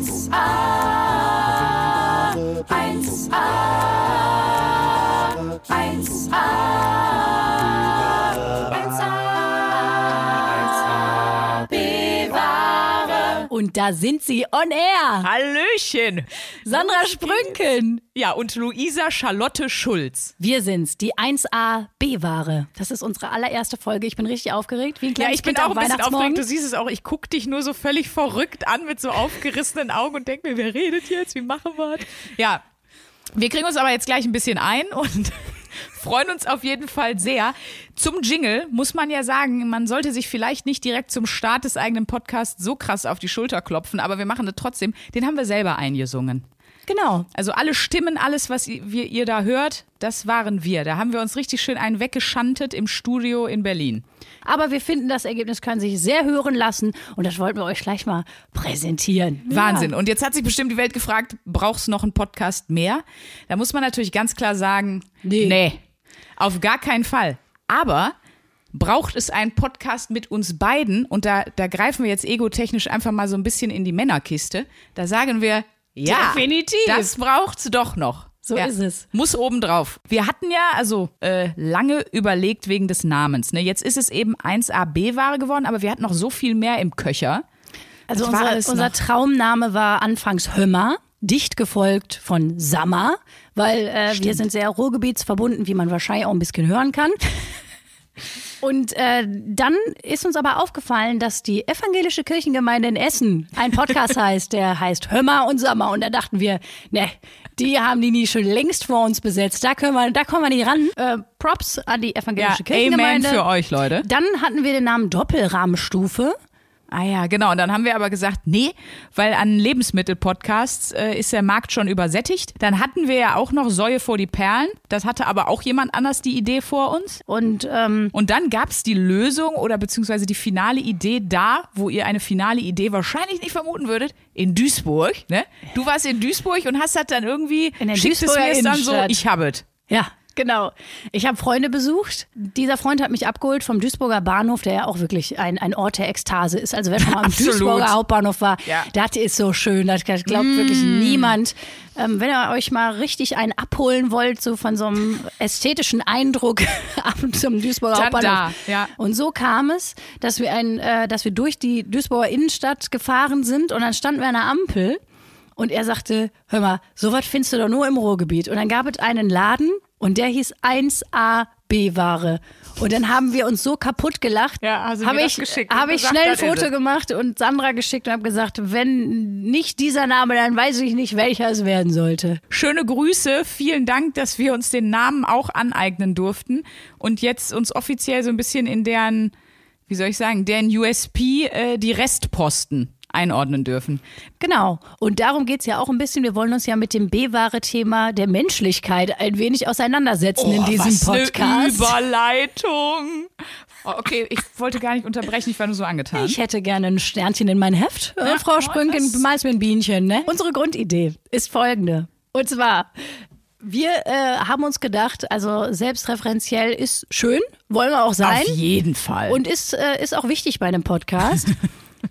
1a, 1a, da sind sie on air. Hallöchen. Sandra Sprünken. Ja, und Luisa Charlotte Schulz. Wir sind's, die 1A B-Ware. Das ist unsere allererste Folge. Ich bin richtig aufgeregt. Wie ein Ja, ich bin Kind auch am ein bisschen aufgeregt. Du siehst es auch. Ich gucke dich nur so völlig verrückt an mit so aufgerissenen Augen und denke mir, wer redet jetzt? Wie machen wir das? Ja, wir kriegen uns aber jetzt gleich ein bisschen ein und freuen uns auf jeden Fall sehr. Zum Jingle muss man ja sagen, man sollte sich vielleicht nicht direkt zum Start des eigenen Podcasts so krass auf die Schulter klopfen, aber wir machen das trotzdem. Den haben wir selber eingesungen. Genau. Also alle Stimmen, alles, was ihr, ihr da hört, das waren wir. Da haben wir uns richtig schön einen weggeschantet im Studio in Berlin. Aber wir finden, das Ergebnis kann sich sehr hören lassen. Und das wollten wir euch gleich mal präsentieren. Wahnsinn. Und jetzt hat sich bestimmt die Welt gefragt, brauchst du noch einen Podcast mehr? Da muss man natürlich ganz klar sagen, Nee. auf gar keinen Fall. Aber braucht es einen Podcast mit uns beiden? Und da, da greifen wir jetzt egotechnisch einfach mal so ein bisschen in die Männerkiste. Da sagen wir, ja, Definitiv. das braucht's doch noch. So ja. ist es. Muss obendrauf. Wir hatten ja also äh, lange überlegt wegen des Namens. Ne? Jetzt ist es eben 1AB-Ware geworden, aber wir hatten noch so viel mehr im Köcher. Also war unser? Traumname war anfangs Hömmer, dicht gefolgt von Sammer, weil äh, wir sind sehr ruhrgebietsverbunden, wie man wahrscheinlich auch ein bisschen hören kann. Und äh, dann ist uns aber aufgefallen, dass die evangelische Kirchengemeinde in Essen ein Podcast heißt, der heißt Hömmer und Sammer. Und da dachten wir, ne, die haben die Nische längst vor uns besetzt. Da können wir, da kommen wir nicht ran. Äh, Props an die evangelische Amen Kirchengemeinde. für euch, Leute. Dann hatten wir den Namen Doppelrahmenstufe. Ah ja, genau. Und dann haben wir aber gesagt, nee, weil an Lebensmittelpodcasts äh, ist der Markt schon übersättigt. Dann hatten wir ja auch noch Säue vor die Perlen. Das hatte aber auch jemand anders die Idee vor uns. Und ähm, Und dann gab's die Lösung oder beziehungsweise die finale Idee da, wo ihr eine finale Idee wahrscheinlich nicht vermuten würdet, in Duisburg. Ne? Du warst in Duisburg und hast das dann irgendwie, In der schickt es Duisburger mir es dann so, ich habe es. Ja, genau. Ich habe Freunde besucht. Dieser Freund hat mich abgeholt vom Duisburger Bahnhof, der ja auch wirklich ein, ein Ort der Ekstase ist. Also wer schon mal am. Duisburger Hauptbahnhof war, Ja. das ist so schön. Das glaubt wirklich niemand. Ähm, wenn ihr euch mal richtig einen abholen wollt, so von so einem ästhetischen Eindruck ab zum Duisburger Dann Hauptbahnhof. da, ja. Und so kam es, dass wir, ein, äh, dass wir durch die Duisburger Innenstadt gefahren sind und dann standen wir an der Ampel und er sagte, hör mal, sowas findest du doch nur im Ruhrgebiet. Und dann gab es einen Laden und der hieß 1A B-Ware. Und dann haben wir uns so kaputt gelacht. Ja, du habe ich, habe ich schnell ein Foto gemacht und Sandra geschickt und habe gesagt, wenn nicht dieser Name, dann weiß ich nicht, welcher es werden sollte. Schöne Grüße, vielen Dank, dass wir uns den Namen auch aneignen durften und jetzt uns offiziell so ein bisschen in deren, wie soll ich sagen, deren USP äh, die Restposten einordnen dürfen. Genau. Und darum geht's ja auch ein bisschen. Wir wollen uns ja mit dem B-Ware-Thema der Menschlichkeit ein wenig auseinandersetzen in diesem Oh, was Podcast. Eine Überleitung. Oh, okay, ich wollte gar nicht unterbrechen, ich war nur so angetan. Ich hätte gerne ein Sternchen in mein Heft. Äh, Frau oh, Sprünken, bemalst mir ein Bienchen. Ne? Unsere Grundidee ist folgende. Und zwar, wir äh, haben uns gedacht, also selbstreferenziell ist schön, wollen wir auch sein. Auf jeden Fall. Und ist, äh, ist auch wichtig bei einem Podcast.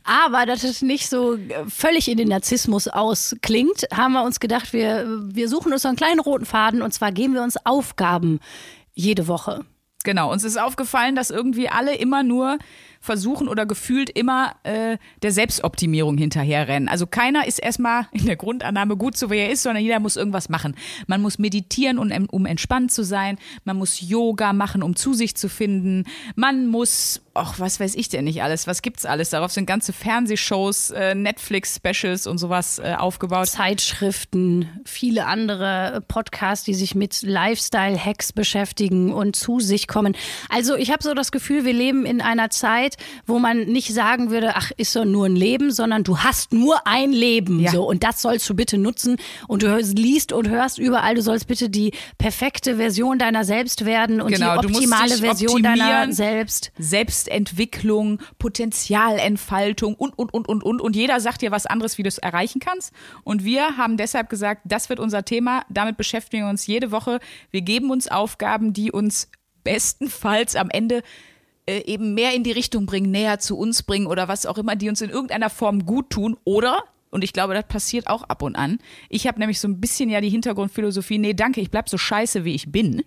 Aber dass es nicht so äh, völlig in den Narzissmus ausklingt, haben wir uns gedacht, wir, wir suchen uns so einen kleinen roten Faden und zwar geben wir uns Aufgaben jede Woche. Genau, uns ist aufgefallen, dass irgendwie alle immer nur versuchen oder gefühlt immer äh, der Selbstoptimierung hinterherrennen. Also keiner ist erstmal in der Grundannahme gut so, wie er ist, sondern jeder muss irgendwas machen. Man muss meditieren, um, entspannt zu sein. Man muss Yoga machen, um zu sich zu finden. Man muss, ach, was weiß ich denn nicht alles, was gibt's alles? Darauf sind ganze Fernsehshows, äh, Netflix-Specials und sowas äh, aufgebaut. Zeitschriften, viele andere Podcasts, die sich mit Lifestyle-Hacks beschäftigen und zu sich kommen. Also ich habe so das Gefühl, wir leben in einer Zeit, wo man nicht sagen würde, ach, ist so nur ein Leben, sondern du hast nur ein Leben. Ja. So, und das sollst du bitte nutzen. Und du hörst, liest und hörst überall, du sollst bitte die perfekte Version deiner selbst werden und Genau, die optimale Version deiner selbst. Selbstentwicklung, Potenzialentfaltung und, und, und, und, und. Und jeder sagt dir was anderes, wie du es erreichen kannst. Und wir haben deshalb gesagt, das wird unser Thema. Damit beschäftigen wir uns jede Woche. Wir geben uns Aufgaben, die uns bestenfalls am Ende äh, eben mehr in die Richtung bringen, näher zu uns bringen oder was auch immer, die uns in irgendeiner Form gut tun oder und ich glaube, das passiert auch ab und an. Ich habe nämlich so ein bisschen ja die Hintergrundphilosophie, nee, danke, ich bleib so scheiße, wie ich bin.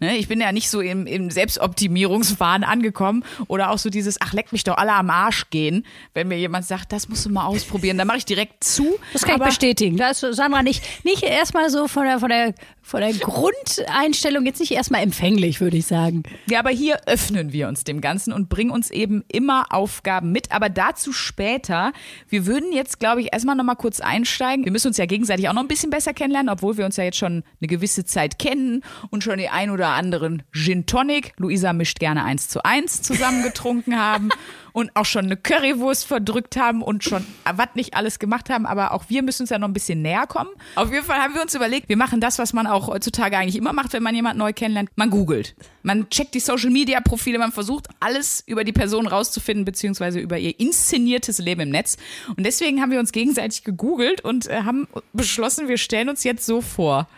Ne, ich bin ja nicht so im, im Selbstoptimierungswahn angekommen oder auch so dieses, ach, leck mich doch alle am Arsch gehen, wenn mir jemand sagt, das musst du mal ausprobieren, dann mache ich direkt zu. Das kann ich bestätigen. Da ist Sandra nicht, nicht erstmal so von der, von, der, von der Grundeinstellung jetzt nicht erstmal empfänglich, würde ich sagen. Ja, aber hier öffnen wir uns dem Ganzen und bringen uns eben immer Aufgaben mit, aber dazu später. Wir würden jetzt, glaube ich, erstmal nochmal kurz einsteigen. Wir müssen uns ja gegenseitig auch noch ein bisschen besser kennenlernen, obwohl wir uns ja jetzt schon eine gewisse Zeit kennen und schon die ein oder anderen Gin Tonic, Luisa mischt gerne eins zu eins, zusammen getrunken haben und auch schon eine Currywurst verdrückt haben und schon äh, was nicht alles gemacht haben, aber auch wir müssen uns ja noch ein bisschen näher kommen. Auf jeden Fall haben wir uns überlegt, wir machen das, was man auch heutzutage eigentlich immer macht, wenn man jemanden neu kennenlernt. Man googelt. Man checkt die Social Media Profile, man versucht alles über die Person rauszufinden, beziehungsweise über ihr inszeniertes Leben im Netz. Und deswegen haben wir uns gegenseitig gegoogelt und äh, haben beschlossen, wir stellen uns jetzt so vor.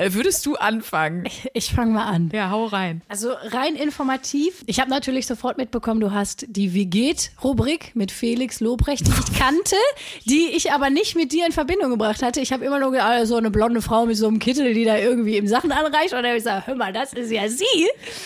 Äh, würdest du anfangen? Ich fange mal an. Ja, hau rein. Also rein informativ. Ich habe natürlich sofort mitbekommen, du hast die Wie geht-Rubrik mit Felix Lobrecht, die ich kannte, die ich aber nicht mit dir in Verbindung gebracht hatte. Ich habe immer nur gedacht, so eine blonde Frau mit so einem Kittel, die da irgendwie im Sachen anreicht. Und dann habe ich gesagt, hör mal, das ist ja sie.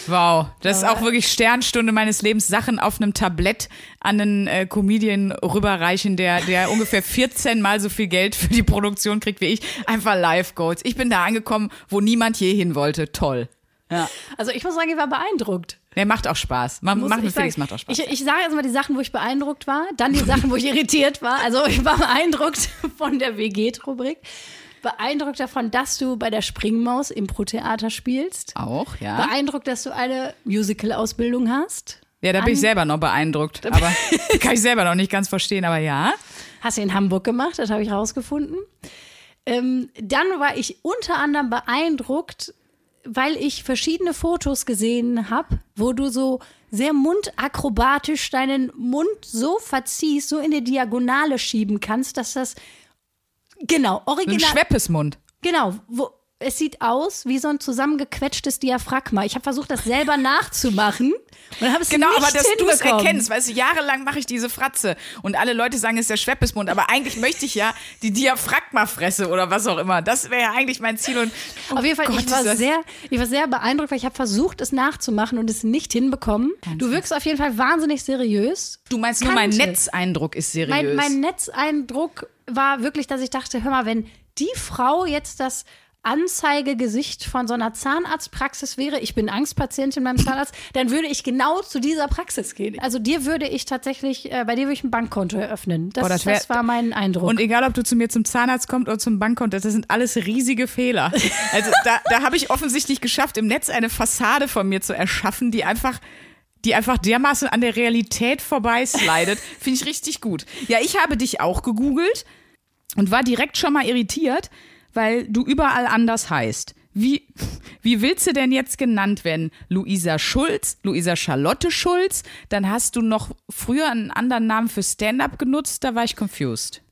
Wow, das ist auch wirklich Sternstunde meines Lebens. Sachen auf einem Tablett an einen äh, Comedian rüberreichen, der, der ungefähr 14 mal so viel Geld für die Produktion kriegt wie ich. Einfach Live-Goals. Ich bin da angekommen, wo niemand je hin wollte. Toll. Ja. Also ich muss sagen, ich war beeindruckt. Der macht auch Spaß. Man, Muss macht mit. Felix macht auch Spaß. Ich, ich sage jetzt mal die Sachen, wo ich beeindruckt war, dann die Sachen, wo ich irritiert war. Also ich war beeindruckt von der WG-Rubrik. Beeindruckt davon, dass du bei der Springmaus Impro-Theater spielst. auch, ja. Beeindruckt, dass du eine Musical-Ausbildung hast. Ja, da bin ich selber noch beeindruckt. Aber kann ich selber noch nicht ganz verstehen, aber ja. Hast du in Hamburg gemacht, das habe ich rausgefunden. Ähm, dann war ich unter anderem beeindruckt, weil ich verschiedene Fotos gesehen habe, wo du so sehr mundakrobatisch deinen Mund so verziehst, so in die Diagonale schieben kannst, dass das genau So ein original Schweppesmund. genau wo es sieht aus wie so ein zusammengequetschtes Diaphragma. Ich habe versucht, das selber nachzumachen und habe es Genau, nicht aber dass du es erkennst, weißt du, jahrelang mache ich diese Fratze und alle Leute sagen, es ist der Schweppesmund, aber eigentlich möchte ich ja die Diaphragmafresse oder was auch immer. Das wäre ja eigentlich mein Ziel und oh Auf jeden Fall, Gott, ich, war sehr, ich war sehr beeindruckt, weil ich habe versucht, es nachzumachen und es nicht hinbekommen. Du wirkst auf jeden Fall wahnsinnig seriös. Du meinst nur, mein. Netzeindruck ist seriös. Mein, mein Netzeindruck war wirklich, dass ich dachte, hör mal, wenn die Frau jetzt das Anzeigegesicht von so einer Zahnarztpraxis wäre, ich bin Angstpatientin beim Zahnarzt, dann würde ich genau zu dieser Praxis gehen. Also dir würde ich tatsächlich, äh, bei dir würde ich ein Bankkonto eröffnen. Das, Boah, das wär- das war mein Eindruck. und egal, ob du zu mir zum Zahnarzt kommst oder zum Bankkonto, das sind alles riesige Fehler. Also da, da habe ich offensichtlich geschafft, im Netz eine Fassade von mir zu erschaffen, die einfach die einfach dermaßen an der Realität vorbeislidet. Finde ich richtig gut. Ja, ich habe dich auch gegoogelt und war direkt schon mal irritiert, weil du überall anders heißt. Wie, wie willst du denn jetzt genannt werden? Luisa Schulz, Luisa Charlotte Schulz? Dann hast du noch früher einen anderen Namen für Stand-up genutzt, da war ich confused.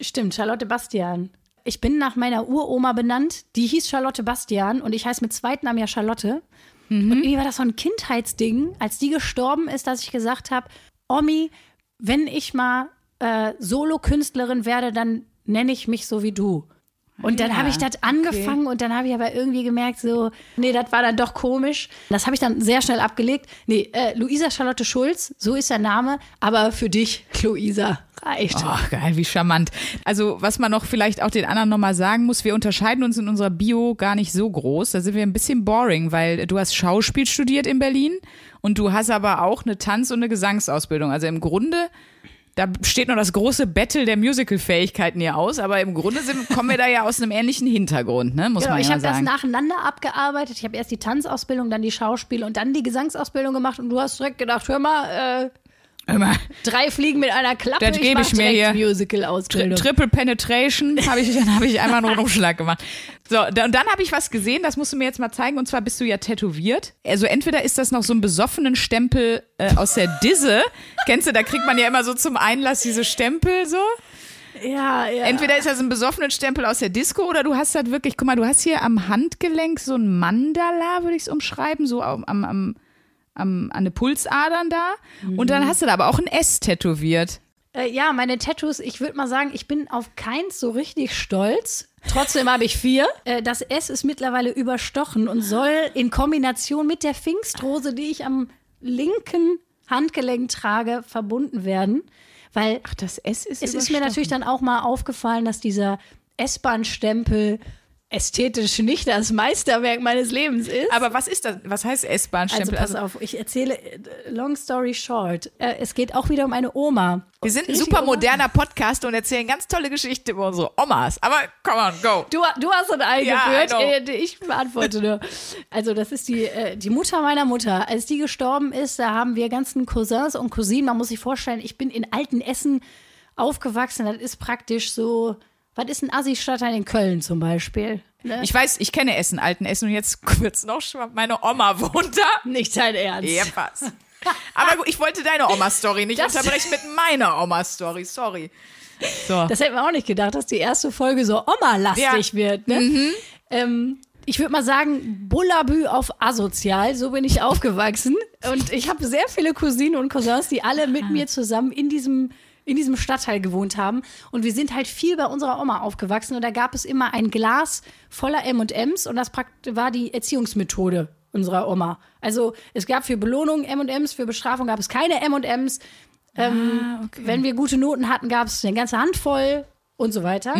Stimmt, Charlotte Bastian. Ich bin nach meiner Uroma benannt. Die hieß Charlotte Bastian und ich heiße mit Zweitnamen ja Charlotte. Und irgendwie war das so ein Kindheitsding, als die gestorben ist, dass ich gesagt habe, Omi, wenn ich mal äh, Solo-Künstlerin werde, dann nenne ich mich so wie du. Und dann Ja, habe ich das angefangen und dann habe ich aber irgendwie gemerkt, so, nee, das war dann doch komisch. Das habe ich dann sehr schnell abgelegt. Nee, äh, Luisa Charlotte Schulz, so ist der Name, aber für dich, Luisa, reicht. Ach, geil, wie charmant. Also, was man noch vielleicht auch den anderen nochmal sagen muss, wir unterscheiden uns in unserer Bio gar nicht so groß. Da sind wir ein bisschen boring, weil du hast Schauspiel studiert in Berlin und du hast aber auch eine Tanz- und eine Gesangsausbildung. Also im Grunde, da steht noch das große Battle der Musical-Fähigkeiten hier aus, aber im Grunde sind, kommen wir da ja aus einem ähnlichen Hintergrund, ne? muss Genau, man ich ja habe das sagen. nacheinander abgearbeitet. Ich habe erst die Tanzausbildung, dann die Schauspiel und dann die Gesangsausbildung gemacht. Und du hast direkt gedacht, hör mal, äh, Immer drei Fliegen mit einer Klappe. Das gebe mach ich mir hier. Musical-Ausbildung. Triple Penetration habe ich, dann habe ich einmal einen Rundumschlag gemacht. So, da, und dann habe ich was gesehen, das musst du mir jetzt mal zeigen, und zwar bist du ja tätowiert. Also entweder ist das noch so ein besoffenen Stempel äh, aus der Disse. Kennst du, da kriegt man ja immer so zum Einlass diese Stempel so. ja, ja. Entweder ist das ein besoffenen Stempel aus der Disco oder du hast halt wirklich, guck mal, du hast hier am Handgelenk so ein Mandala, würde ich es umschreiben, so am, am, am, an den Pulsadern da. Und dann hast du da aber auch ein S tätowiert. Äh, ja, meine Tattoos, ich würde mal sagen, ich bin auf keins so richtig stolz. Trotzdem habe ich vier. Äh, das S ist mittlerweile überstochen und soll in Kombination mit der Pfingstrose, die ich am linken Handgelenk trage, verbunden werden. Weil Ach, das S ist es ist mir natürlich dann auch mal aufgefallen, dass dieser S-Bahn-Stempel ästhetisch nicht das Meisterwerk meines Lebens ist. Aber was ist das? Was heißt Also S-Bahn-Stempel? pass auf, ich erzähle, äh, long story short, äh, es geht auch wieder um eine Oma. wir sind ein super moderner Podcast und erzählen ganz tolle Geschichten über unsere Omas. Aber come on, go. Du, du hast es eingeführt, Ja, äh, ich beantworte nur. Also das ist die, die Mutter meiner Mutter. Als die gestorben ist, da haben wir ganzen Cousins und Cousinen, man muss sich vorstellen, ich bin in alten Essen aufgewachsen. Das ist praktisch so, was ist ein Assi-Stadtteil in Köln zum Beispiel? Ne? Ich weiß, ich kenne Essen, alten Essen und jetzt wird's noch schwamm. Meine Oma wohnt da. Nicht dein Ernst. Ja, was. Aber gut, ich wollte deine Oma-Story nicht Das- unterbrechen mit meiner Oma-Story. Sorry. So. Das hätten wir auch nicht gedacht, dass die erste Folge so Oma-lastig Ja. wird. Ne? Ähm, ich würde mal sagen, Bullabü auf asozial, so bin ich aufgewachsen. Und ich habe sehr viele Cousinen und Cousins, die alle mit mir zusammen in diesem, in diesem Stadtteil gewohnt haben. Und wir sind halt viel bei unserer Oma aufgewachsen. Und da gab es immer ein Glas voller M&M's und das war die Erziehungsmethode unserer Oma. Also es gab für Belohnung M&M's, für Bestrafung gab es keine M&M's. Ähm, Wenn wir gute Noten hatten, gab es eine ganze Handvoll und so weiter.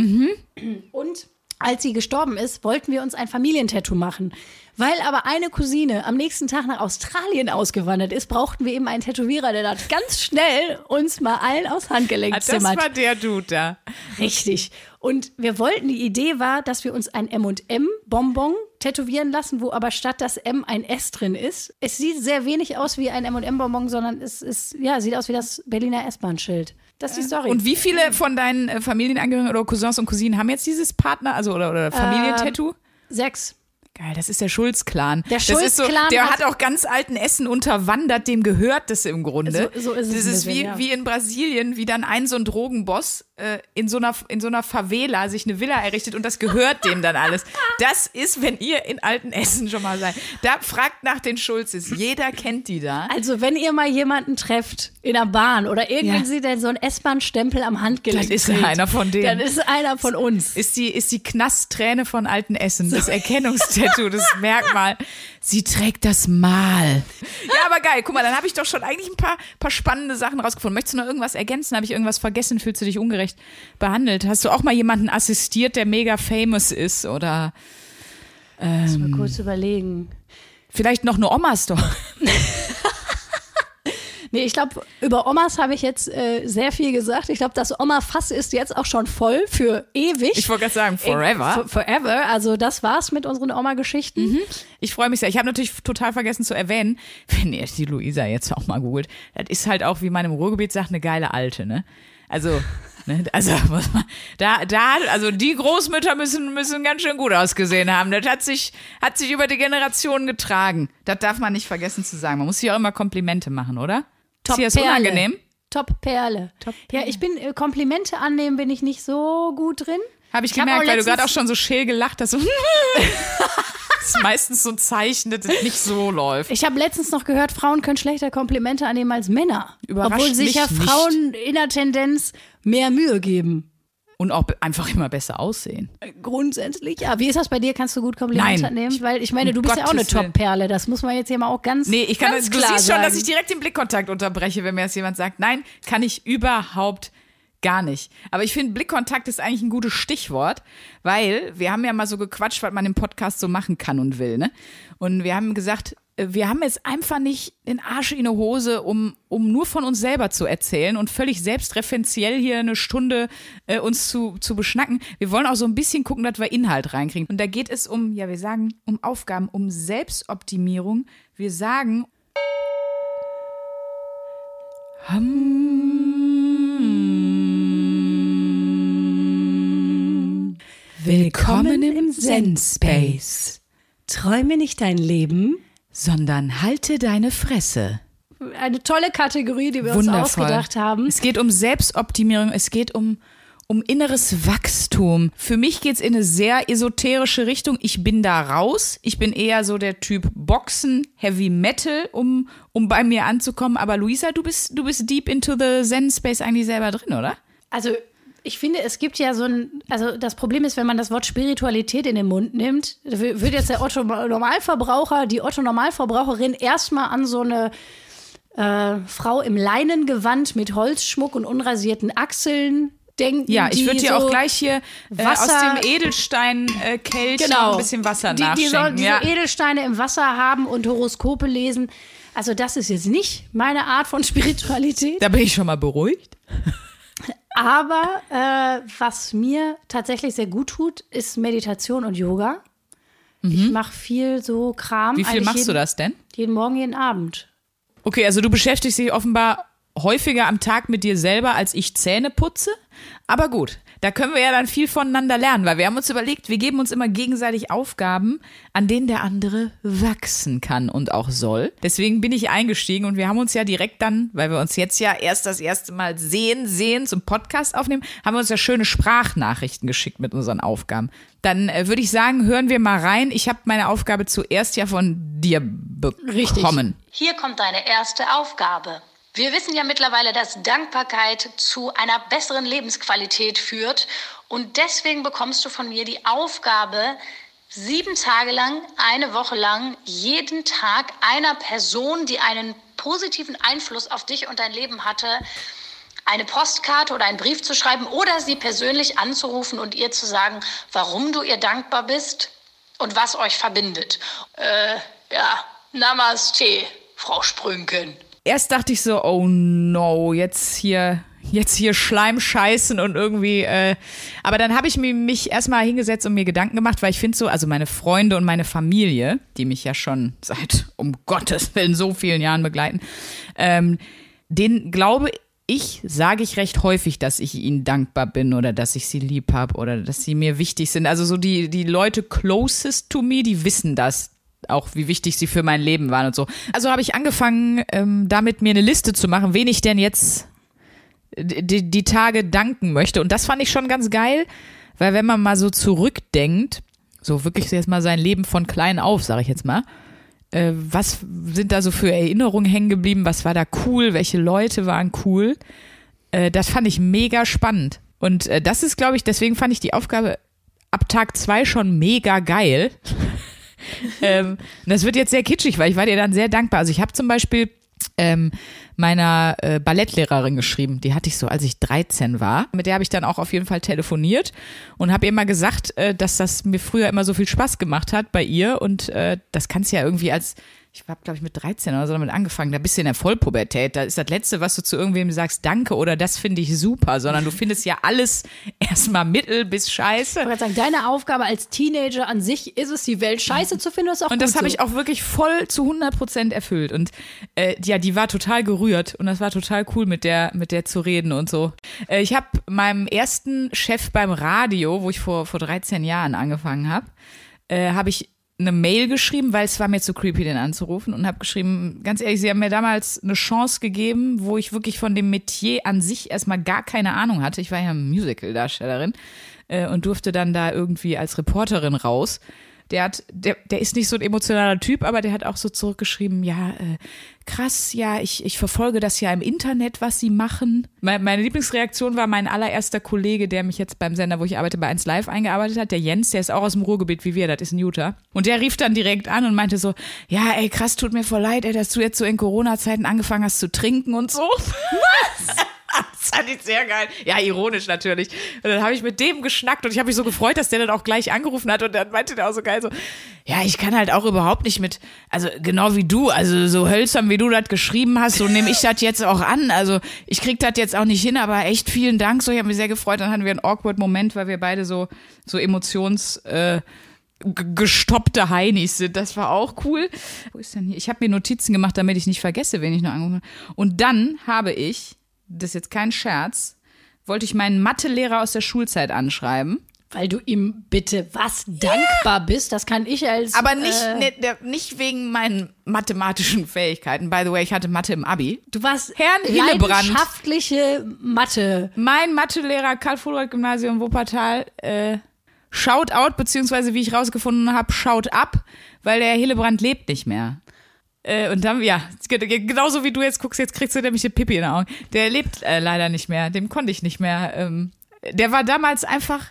Und als sie gestorben ist, wollten wir uns ein Familientattoo machen. Weil aber eine Cousine am nächsten Tag nach Australien ausgewandert ist, brauchten wir eben einen Tätowierer, der das ganz schnell uns mal allen aus Handgelenk Ah, Das zimmert. war der Dude da. Richtig. Und wir wollten, die Idee war, dass wir uns ein M&M-Bonbon tätowieren lassen, wo aber statt das M ein S drin ist. Es sieht sehr wenig aus wie ein M&M-Bonbon, sondern es ist, ja, sieht aus wie das Berliner S-Bahn-Schild. Das ist die Story. Und wie viele von deinen äh, Familienangehörigen oder Cousins und Cousinen haben jetzt dieses Partner, also oder, oder Familientattoo? Sechs. Geil, das ist der Schulz-Clan. Der ist so, Schulz-Clan der hat- hat auch ganz alten Essen unterwandert, dem gehört das im Grunde. So- so ist es das ist bisschen, wie, ja. wie in Brasilien, wie dann ein so ein Drogenboss äh, in, so einer, in so einer Favela sich eine Villa errichtet und das gehört dem dann alles. Das ist, wenn ihr in alten Essen schon mal seid. Da fragt nach den Schulzes. Jeder kennt die da. Also, wenn ihr mal jemanden trefft in der Bahn oder irgendwann Ja. sieht, der so einen S-Bahn-Stempel am Handgelenk Das ist trägt, einer von denen. Dann ist einer von uns. ist die, ist die Knastträne von alten Essen, das Erkennungstattoo, das Merkmal. Sie trägt das Mal. Ja, aber geil. Guck mal, dann habe ich doch schon eigentlich ein paar, paar spannende Sachen rausgefunden. Möchtest du noch irgendwas ergänzen? Habe ich irgendwas vergessen? Fühlst du dich ungerecht behandelt? Hast du auch mal jemanden assistiert, der mega famous ist? Oder Muss Ähm. mal kurz überlegen. vielleicht noch eine Oma-Story? Nee, ich glaube, über Omas habe ich jetzt äh, sehr viel gesagt. Ich glaube, das Oma-Fass ist jetzt auch schon voll für ewig. Ich wollte gerade sagen, forever. For- Forever. Also, das war's mit unseren Oma-Geschichten. Ich freue mich sehr. Ich habe natürlich total vergessen zu erwähnen, wenn ihr die Luisa jetzt auch mal googelt, das ist halt auch, wie man im Ruhrgebiet sagt, eine geile Alte, ne? Also, ne, also muss man, da, da, also die Großmütter müssen, müssen ganz schön gut ausgesehen haben. Das hat sich, hat sich über die Generationen getragen. Das darf man nicht vergessen zu sagen. Man muss sich auch immer Komplimente machen, oder? ist dir das Perle. unangenehm? Top Perle. Ja, ich bin äh, Komplimente annehmen, bin ich nicht so gut drin. Habe ich hab gemerkt, auch weil du gerade auch schon so scheel gelacht hast. Das ist meistens so ein Zeichen, dass es nicht so läuft. Ich habe letztens noch gehört, Frauen können schlechter Komplimente annehmen als Männer. Überrascht Obwohl sich ja nicht. Frauen in der Tendenz mehr Mühe geben. Und auch einfach immer besser aussehen. Grundsätzlich, ja. Wie ist das bei dir? Kannst du gut Komplimente Nein. annehmen? Weil ich meine, Um du bist ja auch eine Gottes. Top-Perle. Das muss man jetzt hier mal auch ganz Nee, ich kann, ganz du klar siehst schon, sagen. dass ich direkt den Blickkontakt unterbreche, wenn mir das jemand sagt. Nein, kann ich überhaupt gar nicht. Aber ich finde, Blickkontakt ist eigentlich ein gutes Stichwort, weil wir haben ja mal so gequatscht, was man im Podcast so machen kann und will, ne? Und wir haben gesagt, äh, wir haben jetzt einfach nicht den Arsch in der Hose, um, um nur von uns selber zu erzählen und völlig selbstreferenziell hier eine Stunde äh, uns zu, zu beschnacken. Wir wollen auch so ein bisschen gucken, dass wir Inhalt reinkriegen. Und da geht es um, ja, wir sagen, um Aufgaben, um Selbstoptimierung. Wir sagen, Willkommen im Zen-Space. Träume nicht dein Leben. Sondern halte deine Fresse. Eine tolle Kategorie, die wir uns Wundervoll. ausgedacht haben. Es geht um Selbstoptimierung, es geht um, um inneres Wachstum. Für mich geht's in eine sehr esoterische Richtung. Ich bin da raus. Ich bin eher so der Typ Boxen, Heavy Metal, um, um bei mir anzukommen. Aber Luisa, du bist, du bist deep into the Zen Space eigentlich selber drin, oder? Also ich finde, es gibt ja so ein, also das Problem ist, wenn man das Wort Spiritualität in den Mund nimmt, wird jetzt der Otto Normalverbraucher, die Otto Normalverbraucherin erstmal an so eine äh, Frau im Leinengewand mit Holzschmuck und unrasierten Achseln denken. Ja, ich würde dir so auch gleich hier äh, Wasser- aus dem Edelstein-Kelch genau, ein bisschen Wasser die, nachschenken. die ja. so Edelsteine im Wasser haben und Horoskope lesen. Also das ist jetzt nicht meine Art von Spiritualität. da bin ich schon mal beruhigt. Aber äh, was mir tatsächlich sehr gut tut, ist Meditation und Yoga. Ich mache viel so Kram. Mhm. Wie viel eigentlich machst jeden, du das denn? Jeden Morgen, jeden Abend. Okay, also du beschäftigst dich offenbar häufiger am Tag mit dir selber, als ich Zähne putze. Aber gut, da können wir ja dann viel voneinander lernen, weil wir haben uns überlegt, wir geben uns immer gegenseitig Aufgaben, an denen der andere wachsen kann und auch soll. Deswegen bin ich eingestiegen und wir haben uns ja direkt dann, weil wir uns jetzt ja erst das erste Mal sehen, sehen zum Podcast aufnehmen, haben wir uns ja schöne Sprachnachrichten geschickt mit unseren Aufgaben. Dann äh, würde ich sagen, hören wir mal rein. Ich habe meine Aufgabe zuerst ja von dir bekommen. Hier kommt deine erste Aufgabe. Wir wissen ja mittlerweile, dass Dankbarkeit zu einer besseren Lebensqualität führt. Und deswegen bekommst du von mir die Aufgabe, sieben Tage lang, eine Woche lang, jeden Tag einer Person, die einen positiven Einfluss auf dich und dein Leben hatte, eine Postkarte oder einen Brief zu schreiben oder sie persönlich anzurufen und ihr zu sagen, warum du ihr dankbar bist und was euch verbindet. Äh, ja, Namaste, Frau Sprünken. Erst dachte ich so, oh no, jetzt hier, jetzt hier Schleim scheißen und irgendwie, äh, aber dann habe ich mich, erstmal hingesetzt und mir Gedanken gemacht, weil ich finde so, also meine Freunde und meine Familie, die mich ja schon seit, um Gottes Willen, so vielen Jahren begleiten, ähm, denen glaube ich, sage ich recht häufig, dass ich ihnen dankbar bin oder dass ich sie lieb habe oder dass sie mir wichtig sind. Also so die, die Leute closest to me, die wissen das auch, wie wichtig sie für mein Leben waren und so. Also habe ich angefangen, ähm, damit mir eine Liste zu machen, wen ich denn jetzt die, die Tage danken möchte. Und das fand ich schon ganz geil, weil wenn man mal so zurückdenkt, so wirklich jetzt mal sein Leben von klein auf, sage ich jetzt mal, äh, was sind da so für Erinnerungen hängen geblieben, was war da cool, welche Leute waren cool. Äh, das fand ich mega spannend. Und äh, das ist, glaube ich, deswegen fand ich die Aufgabe ab Tag zwei schon mega geil. ähm, das wird jetzt sehr kitschig, weil ich war dir dann sehr dankbar. Also ich habe zum Beispiel ähm, meiner äh, Ballettlehrerin geschrieben. Die hatte ich so, als ich 13 war. Mit der habe ich dann auch auf jeden Fall telefoniert und habe ihr mal gesagt, äh, dass das mir früher immer so viel Spaß gemacht hat bei ihr. Und äh, das kannst du ja irgendwie als, ich habe, glaube ich, mit 13 oder so damit angefangen. Da bist du in der Vollpubertät. Da ist das Letzte, was du zu irgendwem sagst, danke oder das finde ich super, sondern du findest ja alles erstmal mittel bis scheiße. Ich wollte sagen, deine Aufgabe als Teenager an sich ist es, die Welt scheiße zu finden. Ist auch Und das habe so. ich auch wirklich voll zu 100 Prozent erfüllt. Und äh, ja, die war total gerührt und das war total cool, mit der, mit der zu reden und so. Äh, ich habe meinem ersten Chef beim Radio, wo ich vor, vor 13 Jahren angefangen habe, äh, habe ich eine Mail geschrieben, weil es war mir zu creepy, den anzurufen und habe geschrieben, ganz ehrlich, sie haben mir damals eine Chance gegeben, wo ich wirklich von dem Metier an sich erstmal gar keine Ahnung hatte. Ich war ja Musical-Darstellerin äh, und durfte dann da irgendwie als Reporterin raus. Der hat, der, der ist nicht so ein emotionaler Typ, aber der hat auch so zurückgeschrieben, ja, äh, krass, ja, ich, ich verfolge das ja im Internet, was sie machen. Meine, meine Lieblingsreaktion war mein allererster Kollege, der mich jetzt beim Sender, wo ich arbeite, bei 1 Live eingearbeitet hat, der Jens, der ist auch aus dem Ruhrgebiet wie wir, das ist ein Utah. Und der rief dann direkt an und meinte so, ja, ey, krass, tut mir voll leid, ey, dass du jetzt so in Corona-Zeiten angefangen hast zu trinken und so. Was? Das fand ich sehr geil. Ja, ironisch natürlich. Und dann habe ich mit dem geschnackt und ich habe mich so gefreut, dass der dann auch gleich angerufen hat und dann meinte der auch so geil so, ja, ich kann halt auch überhaupt nicht mit, also genau wie du, also so hölzern, wie du das geschrieben hast, so nehme ich das jetzt auch an. Also ich krieg das jetzt auch nicht hin, aber echt vielen Dank. So, ich habe mich sehr gefreut. Dann hatten wir einen awkward Moment, weil wir beide so, so emotions, äh, gestoppte Heinis sind. Das war auch cool. Wo ist denn hier? Ich habe mir Notizen gemacht, damit ich nicht vergesse, wen ich noch angerufen habe. Und dann habe ich, das ist jetzt kein Scherz, wollte ich meinen Mathelehrer aus der Schulzeit anschreiben, Weil du ihm bitte was dankbar bist, das kann ich als. Aber nicht, Äh, ne, der, nicht wegen meinen mathematischen Fähigkeiten. By the way, ich hatte Mathe im Abi. du warst Herrn Hillebrand. leidenschaftliche Mathe. Mein Mathelehrer Karl Fulrad Gymnasium Wuppertal äh, schaut out, beziehungsweise wie ich rausgefunden habe, schaut ab, weil der Hillebrand lebt nicht mehr. Äh, und dann, ja, genauso wie du jetzt guckst, jetzt kriegst du nämlich eine Pipi in den Augen. Der lebt äh, leider nicht mehr, dem konnte ich nicht mehr. Ähm, der war damals einfach,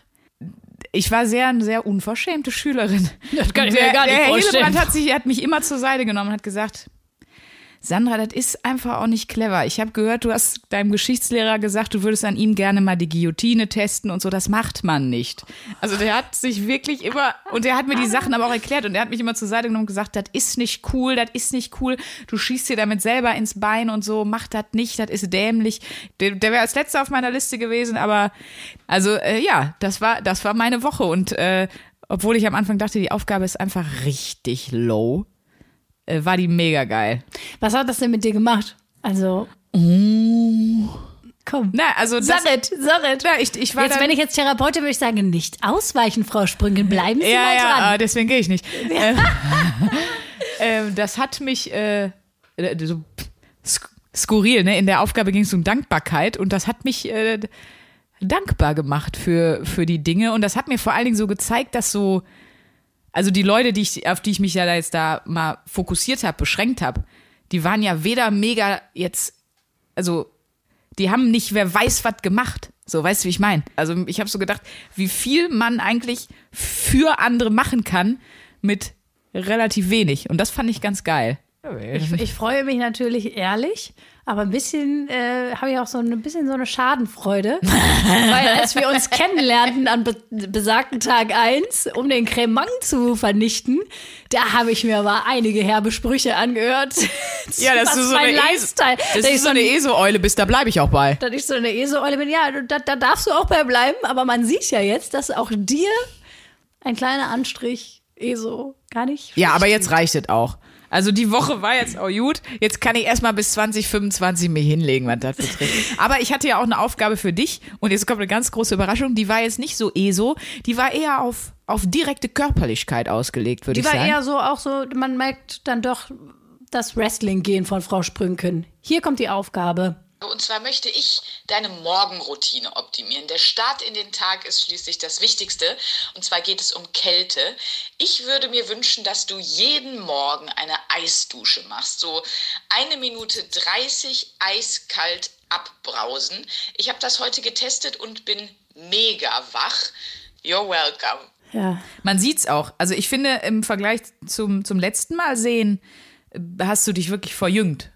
ich war sehr, eine sehr unverschämte Schülerin. Das kann ich mir der, gar nicht der Herr vorstellen. Hillebrand hat, sich, hat mich immer zur Seite genommen und hat gesagt, Sandra, das ist einfach auch nicht clever. Ich habe gehört, du hast deinem Geschichtslehrer gesagt, du würdest an ihm gerne mal die Guillotine testen und so. Das macht man nicht. Also der hat sich wirklich immer, und der hat mir die Sachen aber auch erklärt und er hat mich immer zur Seite genommen und gesagt, das ist nicht cool, das ist nicht cool. Du schießt dir damit selber ins Bein und so. Mach das nicht, das ist dämlich. Der, der wäre als letzter auf meiner Liste gewesen, aber also äh, ja, das war, das war meine Woche und äh, obwohl ich am Anfang dachte, die Aufgabe ist einfach richtig low, äh, war die mega geil. Was hat das denn mit dir gemacht? Also. Komm. Na, also das, Sag es, sag es. Na, ich, ich war Jetzt, dann, wenn ich jetzt Therapeutin würde ich sagen, nicht ausweichen, Frau Sprüngen, bleiben Sie ja, mal ja, dran. äh, deswegen gehe ich nicht. Ähm, ähm, das hat mich äh, äh, so sk skurril, ne? In der Aufgabe ging es um Dankbarkeit und das hat mich äh, dankbar gemacht für, für die Dinge und das hat mir vor allen Dingen so gezeigt, dass so, also die Leute, die ich, auf die ich mich ja jetzt da mal fokussiert habe, beschränkt habe, die waren ja weder mega jetzt, also die haben nicht wer weiß was gemacht. So, weißt du, wie ich meine? Also ich habe so gedacht, wie viel man eigentlich für andere machen kann mit relativ wenig. Und das fand ich ganz geil. Ich, ich freue mich natürlich ehrlich, aber ein bisschen äh, habe ich auch so ein bisschen so eine Schadenfreude. Weil als wir uns kennenlernten an be besagten Tag 1, um den Cremant zu vernichten, da habe ich mir aber einige herbe Sprüche angehört. Ja, dass du so mein eine, Es Lifestyle. dass du so eine ESO-Eule bist, da bleibe ich auch bei. dass ich so eine Eserolle bin. Ja, da, da darfst du auch bei bleiben, aber man sieht ja jetzt, dass auch dir ein kleiner Anstrich ESO gar nicht. Ja, aber jetzt reicht es auch. Also die Woche war jetzt auch gut. Jetzt kann ich erstmal bis 2025 mich hinlegen, was das betrifft. Aber ich hatte ja auch eine Aufgabe für dich und jetzt kommt eine ganz große Überraschung. Die war jetzt nicht so ESO, die war eher auf, auf direkte Körperlichkeit ausgelegt, würde Die ich war sagen. eher so auch so, man merkt dann doch das Wrestling-Gehen von Frau Sprünken. Hier kommt die Aufgabe. Und zwar möchte ich deine Morgenroutine optimieren. Der Start in den Tag ist schließlich das Wichtigste. Und zwar geht es um Kälte. Ich würde mir wünschen, dass du jeden Morgen eine Eisdusche machst. So eine Minute 30 eiskalt abbrausen. Ich habe das heute getestet und bin mega wach. You're welcome. Ja. Man sieht's auch. Also ich finde, im Vergleich zum, zum letzten Mal sehen, äh, hast du dich wirklich verjüngt.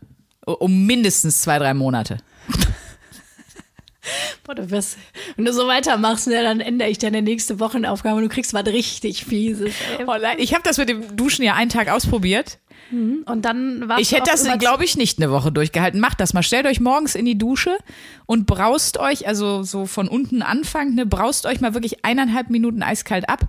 Um mindestens zwei, drei Monate. Boah, du wirst, wenn du so weitermachst, ne, dann ändere ich deine nächste Wochenaufgabe und du kriegst was richtig Fieses. Ey. Oh nein, ich habe das mit dem Duschen ja einen Tag ausprobiert. Und dann warst Ich hätte das, glaube ich, nicht eine Woche durchgehalten. Macht das mal. Stellt euch morgens in die Dusche und braust euch, also so von unten anfangen, ne, braust euch mal wirklich eineinhalb Minuten eiskalt ab.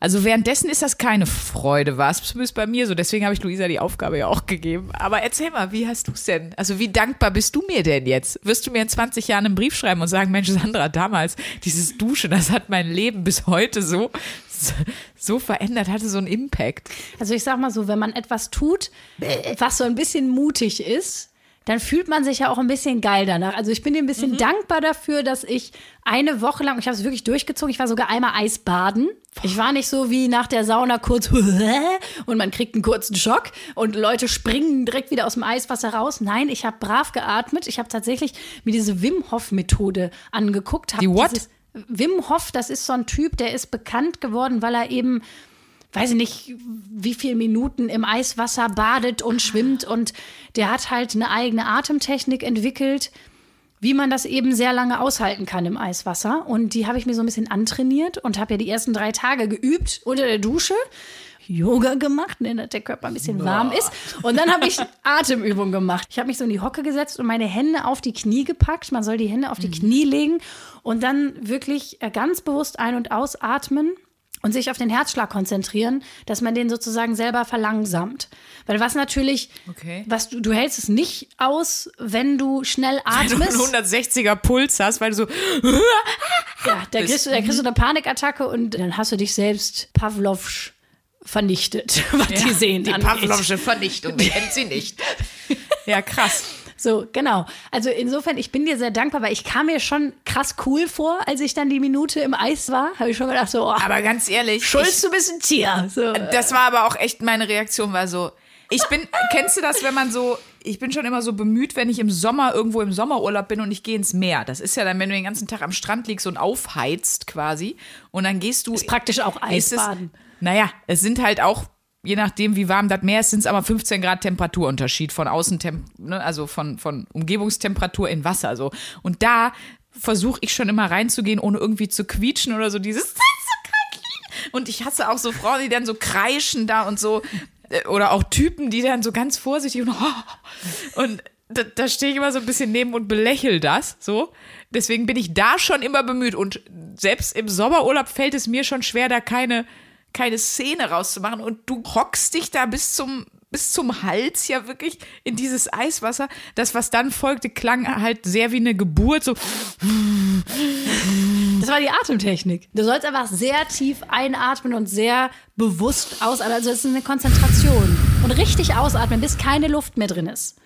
Also währenddessen ist das keine Freude, war es zumindest bei mir so. Deswegen habe ich Luisa die Aufgabe ja auch gegeben. Aber erzähl mal, wie hast du es denn? Also wie dankbar bist du mir denn jetzt? Wirst du mir in 20 Jahren einen Brief schreiben und sagen, Mensch, Sandra, damals dieses Duschen, das hat mein Leben bis heute so, so verändert, hatte so einen Impact. Also ich sag mal so, wenn man etwas tut, was so ein bisschen mutig ist, dann fühlt man sich ja auch ein bisschen geil danach. Also ich bin dir ein bisschen Mhm. dankbar dafür, dass ich eine Woche lang, ich habe es wirklich durchgezogen, ich war sogar einmal Eisbaden. Ich war nicht so wie nach der Sauna kurz und man kriegt einen kurzen Schock und Leute springen direkt wieder aus dem Eiswasser raus. Nein, ich habe brav geatmet. Ich habe tatsächlich mir diese Wim Hof Methode angeguckt. Die what? Wim Hof, das ist so ein Typ, der ist bekannt geworden, weil er eben weiß ich nicht, wie viele Minuten im Eiswasser badet und schwimmt und der hat halt eine eigene Atemtechnik entwickelt, wie man das eben sehr lange aushalten kann im Eiswasser. Und die habe ich mir so ein bisschen antrainiert und habe ja die ersten drei Tage geübt unter der Dusche. Yoga gemacht, ne, dass der Körper ein bisschen warm ist. Und dann habe ich Atemübungen gemacht. Ich habe mich so in die Hocke gesetzt und meine Hände auf die Knie gepackt. Man soll die Hände auf die Knie legen und dann wirklich äh, ganz bewusst ein- und ausatmen. Und sich auf den Herzschlag konzentrieren, dass man den sozusagen selber verlangsamt. Weil was natürlich, Okay. was du, du hältst es nicht aus, wenn du schnell Wenn du einen atmest. 160er Puls hast, weil du so, Ja, da kriegst, du, da kriegst du eine Panikattacke und dann hast du dich selbst Pavlovsch vernichtet, was die sehen die angeht. Pavlovsche Vernichtung, wer kennt sie nicht. Ja, krass. So, genau. Also insofern, ich bin dir sehr dankbar, weil ich kam mir schon krass cool vor, als ich dann die Minute im Eis war. Habe ich schon gedacht, so, oh, Aber ganz ehrlich, Schulz, du bist ein Tier. So. das war aber auch echt meine Reaktion, war so, ich bin, kennst du das, wenn man so, ich bin schon immer so bemüht, wenn ich im Sommer irgendwo im Sommerurlaub bin und ich gehe ins Meer. Das ist ja dann, wenn du den ganzen Tag am Strand liegst und aufheizt quasi und dann gehst du. Ist praktisch auch ist es, Eisbaden. naja, es sind halt auch, je nachdem, wie warm das Meer ist, sind es aber 15 Grad Temperaturunterschied von Außentemp, ne, also von, von Umgebungstemperatur in Wasser so. Und da versuche ich schon immer reinzugehen, ohne irgendwie zu quietschen oder so dieses. Und ich hasse auch so Frauen, die dann so kreischen da und so. äh, Oder auch Typen, die dann so ganz vorsichtig und, und da, da stehe ich immer so ein bisschen neben und belächel das so. Deswegen bin ich da schon immer bemüht. Und selbst im Sommerurlaub fällt es mir schon schwer, da keine, keine Szene rauszumachen. Und du hockst dich da bis zum, bis zum Hals ja wirklich in dieses Eiswasser. Das, was dann folgte, klang halt sehr wie eine Geburt. So, Das war die Atemtechnik. Du sollst einfach sehr tief einatmen und sehr bewusst ausatmen. Also es ist eine Konzentration. Und richtig ausatmen, bis keine Luft mehr drin ist.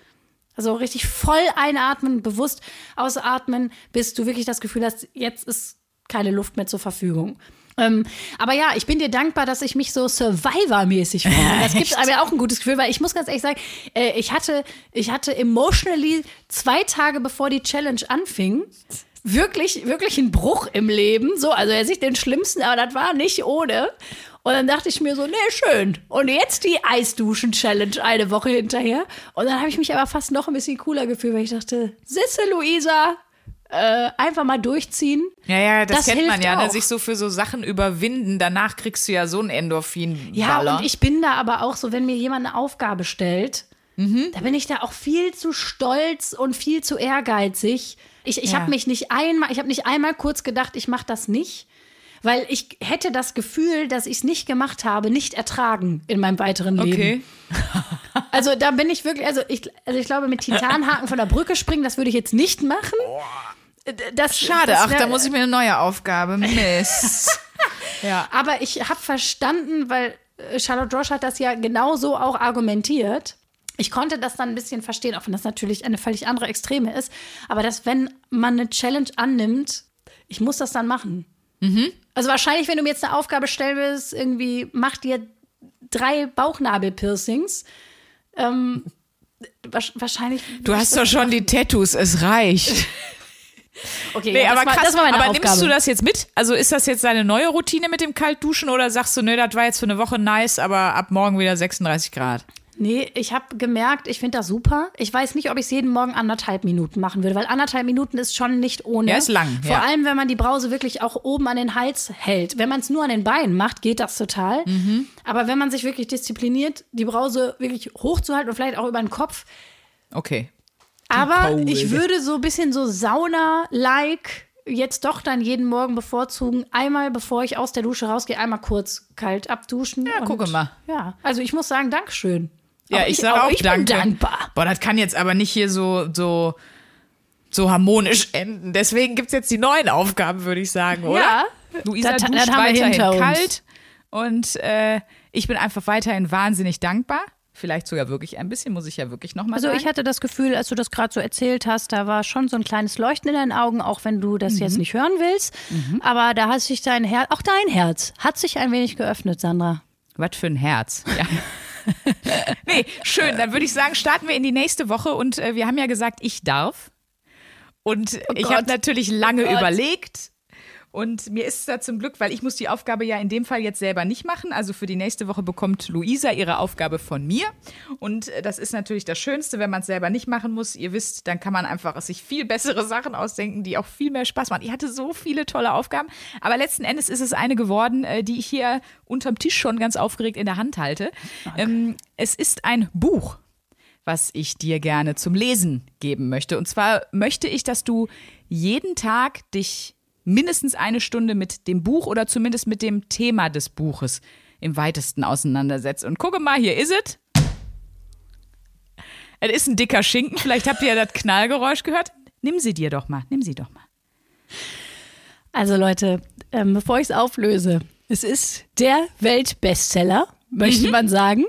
Also richtig voll einatmen, bewusst ausatmen, bis du wirklich das Gefühl hast, jetzt ist keine Luft mehr zur Verfügung. Ähm, aber ja, ich bin dir dankbar, dass ich mich so Survivor-mäßig fühle. Das gibt ja auch ein gutes Gefühl, weil ich muss ganz ehrlich sagen, äh, ich hatte, ich hatte emotionally zwei Tage bevor die Challenge anfing, wirklich, wirklich einen Bruch im Leben. So, also jetzt nicht den schlimmsten, aber das war nicht ohne. Und dann dachte ich mir so, nee, schön. Und jetzt die Eisduschen-Challenge eine Woche hinterher. Und dann habe ich mich aber fast noch ein bisschen cooler gefühlt, weil ich dachte, Sisse, Luisa, äh, einfach mal durchziehen. ja, ja, das, Das kennt man ja, ne? sich so für so Sachen überwinden. Danach kriegst du ja so ein endorphin Ja, und ich bin da aber auch so, wenn mir jemand eine Aufgabe stellt, Mhm. da bin ich da auch viel zu stolz und viel zu ehrgeizig. Ich, ich Ja. habe mich nicht einmal, ich habe nicht einmal kurz gedacht, ich mache das nicht, weil ich hätte das Gefühl, dass ich es nicht gemacht habe, nicht ertragen in meinem weiteren Leben. Okay. Also da bin ich wirklich, also ich, also ich glaube, mit Titanhaken von der Brücke springen, das würde ich jetzt nicht machen. Das, Schade, das ach, da muss ich mir eine neue Aufgabe. Mist. ja. Aber ich habe verstanden, weil äh, Charlotte Roche hat das ja genauso auch argumentiert. Ich konnte das dann ein bisschen verstehen, auch wenn das natürlich eine völlig andere Extreme ist. Aber dass, wenn man eine Challenge annimmt, ich muss das dann machen. Also wahrscheinlich, wenn du mir jetzt eine Aufgabe stellen willst, irgendwie mach dir drei Bauchnabelpiercings. Ähm, wahrscheinlich. Du hast doch schon die Tattoos, es reicht. Okay, Nee, ja, das aber war, krass, das war meine aber Aufgabe. nimmst du das jetzt mit? Also ist das jetzt deine neue Routine mit dem Kaltduschen oder sagst du, nee, das war jetzt für eine Woche nice, aber ab morgen wieder 36 Grad? Nee, ich habe gemerkt, ich finde das super. Ich weiß nicht, ob ich es jeden Morgen anderthalb Minuten machen würde, weil anderthalb Minuten ist schon nicht ohne. Ja, ist lang, Vor ja. allem, wenn man die Brause wirklich auch oben an den Hals hält. Wenn man es nur an den Beinen macht, geht das total. Mhm. Aber wenn man sich wirklich diszipliniert, die Brause wirklich hochzuhalten und vielleicht auch über den Kopf. Okay. Aber Pole. ich würde so ein bisschen so Sauna-like jetzt doch dann jeden Morgen bevorzugen, einmal bevor ich aus der Dusche rausgehe, einmal kurz kalt abduschen. Ja, und- gucke mal. Ja, also ich muss sagen, Dankeschön. Ja, Auch ich sage auch, ich danke. bin dankbar. Boah, das kann jetzt aber nicht hier so, so, so harmonisch enden. Deswegen gibt's jetzt die neuen Aufgaben, würde ich sagen, oder? Ja. Luisa Das- das duscht haben wir weiterhin hinter uns. kalt und äh, ich bin einfach weiterhin wahnsinnig dankbar. Vielleicht sogar wirklich ein bisschen, muss ich ja wirklich nochmal Also sagen. ich hatte das Gefühl, als du das gerade so erzählt hast, da war schon so ein kleines Leuchten in deinen Augen, auch wenn du das Mhm. jetzt nicht hören willst. Aber da hat sich dein Herz, auch dein Herz, hat sich ein wenig geöffnet, Sandra. Was für ein Herz. Ja. nee, schön. Dann würde ich sagen, starten wir in die nächste Woche und äh, wir haben ja gesagt, ich darf. Und ich habe natürlich lange Gott. überlegt. Und mir ist es da zum Glück, weil ich muss die Aufgabe ja in dem Fall jetzt selber nicht machen. Also für die nächste Woche bekommt Luisa ihre Aufgabe von mir. Und äh, das ist natürlich das Schönste, wenn man es selber nicht machen muss. Ihr wisst, dann kann man einfach sich viel bessere Sachen ausdenken, die auch viel mehr Spaß machen. Ich hatte so viele tolle Aufgaben. Aber letzten Endes ist es eine geworden, äh, die ich hier unterm Tisch schon ganz aufgeregt in der Hand halte. Ähm, es ist ein Buch was ich dir gerne zum Lesen geben möchte. Und zwar möchte ich, dass du jeden Tag dich mindestens eine Stunde mit dem Buch oder zumindest mit dem Thema des Buches im weitesten auseinandersetzt. Und gucke mal, hier ist es. Es ist ein dicker Schinken. Vielleicht habt ihr ja das Knallgeräusch gehört. Nimm sie dir doch mal. Nimm sie doch mal. Also Leute, ähm, bevor ich es auflöse, es ist der Weltbestseller, möchte man sagen.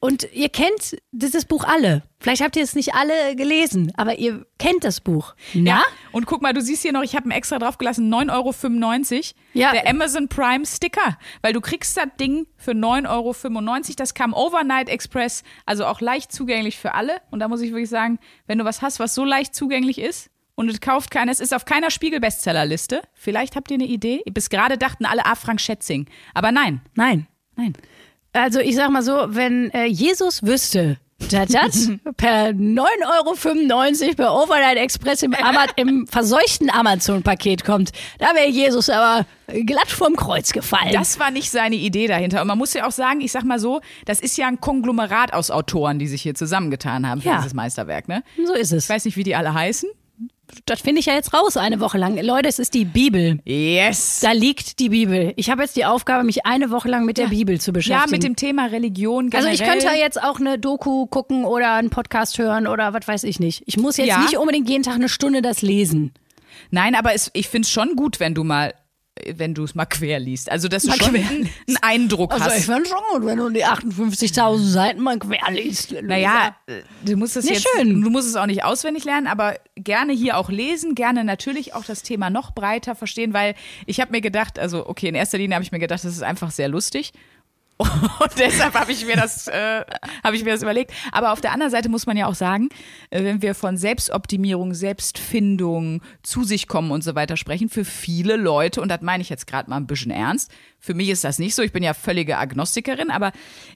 Und ihr kennt dieses Buch alle. Vielleicht habt ihr es nicht alle gelesen, aber ihr kennt das Buch. Na? Und guck mal, du siehst hier noch, ich habe einen extra draufgelassen, 9,95 Euro. Ja. Der Amazon Prime Sticker. Weil du kriegst das Ding für 9,95 Euro. Das kam Overnight Express, also auch leicht zugänglich für alle. Und da muss ich wirklich sagen, wenn du was hast, was so leicht zugänglich ist und es kauft keiner, es ist auf keiner Spiegel-Bestsellerliste. Vielleicht habt ihr eine Idee. Bis gerade dachten alle, ah, Frank Schätzing. Aber nein, Nein. nein. Also ich sag mal so, wenn äh, Jesus wüsste, dass das per 9,95 Euro per Overnight Express im, Ama im verseuchten Amazon-Paket kommt, da wäre Jesus aber glatt vom Kreuz gefallen. Das war nicht seine Idee dahinter. Und man muss ja auch sagen, ich sag mal so, das ist ja ein Konglomerat aus Autoren, die sich hier zusammengetan haben für Ja. dieses Meisterwerk. Ne? so ist es. Ich weiß nicht, wie die alle heißen. Das finde ich ja jetzt raus eine Woche lang. Leute, es ist die Bibel. Yes. Da liegt die Bibel. Ich habe jetzt die Aufgabe, mich eine Woche lang mit der Bibel zu Ja, beschäftigen. mit dem Thema Religion also generell. ich könnte jetzt auch eine Doku gucken oder einen Podcast hören oder was weiß ich nicht. Ich muss jetzt Ja. nicht unbedingt jeden Tag eine Stunde das lesen. Nein, aber es, ich finde es schon gut, wenn du mal, wenn du es mal quer liest. Also, dass du Mal schon quer einen, einen Eindruck Also ich hast. finde schon gut, wenn du die 58.000 Seiten mal quer liest. Naja, äh, du musst es Nee, jetzt, schön. du musst es auch nicht auswendig lernen, aber gerne hier auch lesen, gerne natürlich auch das Thema noch breiter verstehen, weil ich habe mir gedacht, also okay, in erster Linie habe ich mir gedacht, das ist einfach sehr lustig. Und deshalb habe ich mir das, äh, habe ich mir das überlegt. Aber auf der anderen Seite muss man ja auch sagen, äh, wenn wir von Selbstoptimierung, Selbstfindung, zu sich kommen und so weiter sprechen, für viele Leute, und das meine ich jetzt gerade mal ein bisschen ernst, für mich ist das nicht so, ich bin ja völlige Agnostikerin, aber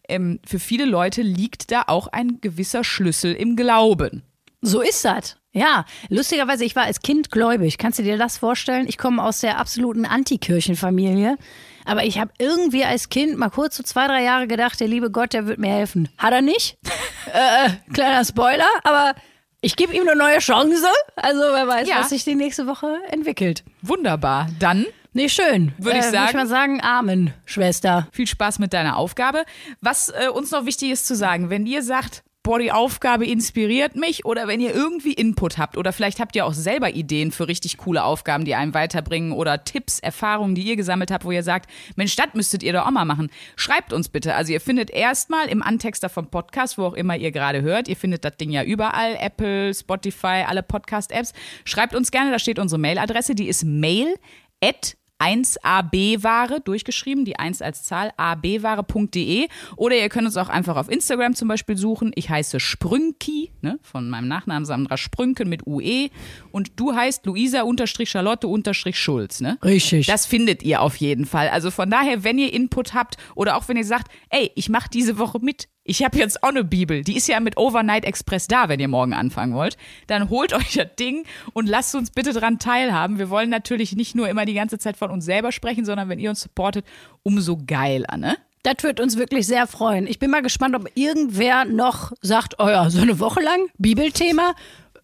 ähm, für viele Leute liegt da auch ein gewisser Schlüssel im Glauben. So ist das. Ja, lustigerweise, ich war als Kind gläubig. Kannst du dir das vorstellen? Ich komme aus der absoluten Antikirchenfamilie. Aber ich habe irgendwie als Kind mal kurz so zwei, drei Jahre gedacht, der liebe Gott, der wird mir helfen. Hat er nicht? äh, kleiner Spoiler, aber ich gebe ihm eine neue Chance. Also wer weiß, Ja. was sich die nächste Woche entwickelt. Wunderbar. Dann Nee, schön. Würde ich Würde sagen. ich mal sagen, Amen, Schwester. viel Spaß mit deiner Aufgabe. Was äh, uns noch wichtig ist zu sagen, wenn ihr sagt, boah, die Aufgabe inspiriert mich oder wenn ihr irgendwie Input habt oder vielleicht habt ihr auch selber Ideen für richtig coole Aufgaben, die einem weiterbringen oder Tipps, Erfahrungen, die ihr gesammelt habt, wo ihr sagt, Mensch, das müsstet ihr doch auch mal machen. Schreibt uns bitte. Also ihr findet erstmal im Antexter vom Podcast, wo auch immer ihr gerade hört, ihr findet das Ding ja überall, Apple, Spotify, alle Podcast-Apps. Schreibt uns gerne, da steht unsere Mailadresse, die ist mail at 1AB-Ware durchgeschrieben, die 1 als Zahl, abware.de. Oder ihr könnt uns auch einfach auf Instagram zum Beispiel suchen. Ich heiße Sprünki, ne, von meinem Nachnamen Sandra Sprünken mit UE. Und du heißt Luisa-Charlotte-Schulz, ne? Richtig. Das findet ihr auf jeden Fall. Also von daher, wenn ihr Input habt oder auch wenn ihr sagt, ey, ich mache diese Woche mit, ich habe jetzt auch eine Bibel, die ist ja mit Overnight Express da, wenn ihr morgen anfangen wollt, dann holt euch das Ding und lasst uns bitte dran teilhaben. Wir wollen natürlich nicht nur immer die ganze Zeit von uns selber sprechen, sondern wenn ihr uns supportet, umso geiler, ne? Das wird uns wirklich sehr freuen. Ich bin mal gespannt, ob irgendwer noch sagt, oh ja, so eine Woche lang Bibelthema,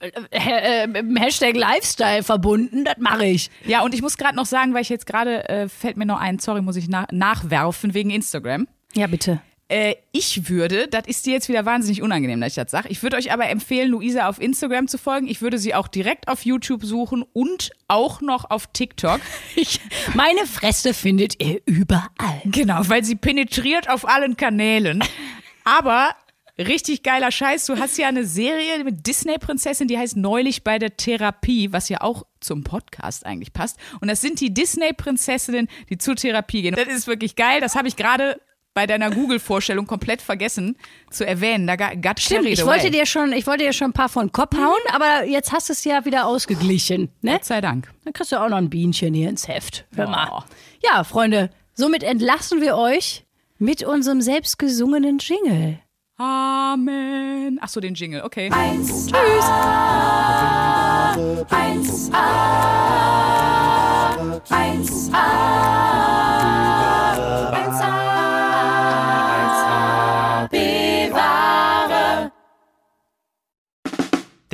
äh, äh, mit dem Hashtag Lifestyle verbunden, das mache ich. Ja, und ich muss gerade noch sagen, weil ich jetzt gerade, äh, fällt mir noch ein, sorry, muss ich nach nachwerfen wegen Instagram. Ja, bitte. Äh, ich würde, das ist dir jetzt wieder wahnsinnig unangenehm, dass ich das sage. Ich würde euch aber empfehlen, Luisa auf Instagram zu folgen. Ich würde sie auch direkt auf YouTube suchen und auch noch auf TikTok. Ich, meine Fresse findet ihr überall. Genau, weil sie penetriert auf allen Kanälen. Aber richtig geiler Scheiß. Du hast ja eine Serie mit Disney-Prinzessin, die heißt Neulich bei der Therapie, was ja auch zum Podcast eigentlich passt. Und das sind die Disney-Prinzessinnen, die zur Therapie gehen. Das ist wirklich geil. Das habe ich gerade bei deiner Google-Vorstellung komplett vergessen zu erwähnen. Da got Stimmt, ich away. wollte dir schon, ich wollte dir schon ein paar von Kopf hauen, aber jetzt hast du es ja wieder ausgeglichen, ne? Gott sei Dank. Dann kriegst du auch noch ein Bienchen hier ins Heft. Hör mal. Oh. Ja, Freunde, somit entlassen wir euch mit unserem selbstgesungenen Jingle. Amen. Ach so, den Jingle. Okay. 1A, 1A, 1A, 1A,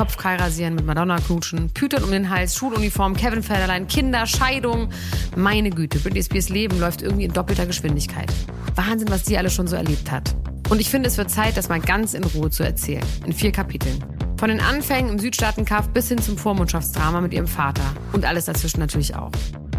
Brittany. Kopfkeil rasieren, mit Madonna knutschen, Pütern um den Hals, Schuluniform, Kevin Federlein, Kinder, Scheidung. Meine Güte, Britney Spears Leben läuft irgendwie in doppelter Geschwindigkeit. Wahnsinn, was die alles schon so erlebt hat. Und ich finde, es wird Zeit, das mal ganz in Ruhe zu erzählen. In vier Kapiteln. Von den Anfängen im Südstaatenkampf bis hin zum Vormundschaftsdrama mit ihrem Vater. Und alles dazwischen natürlich auch.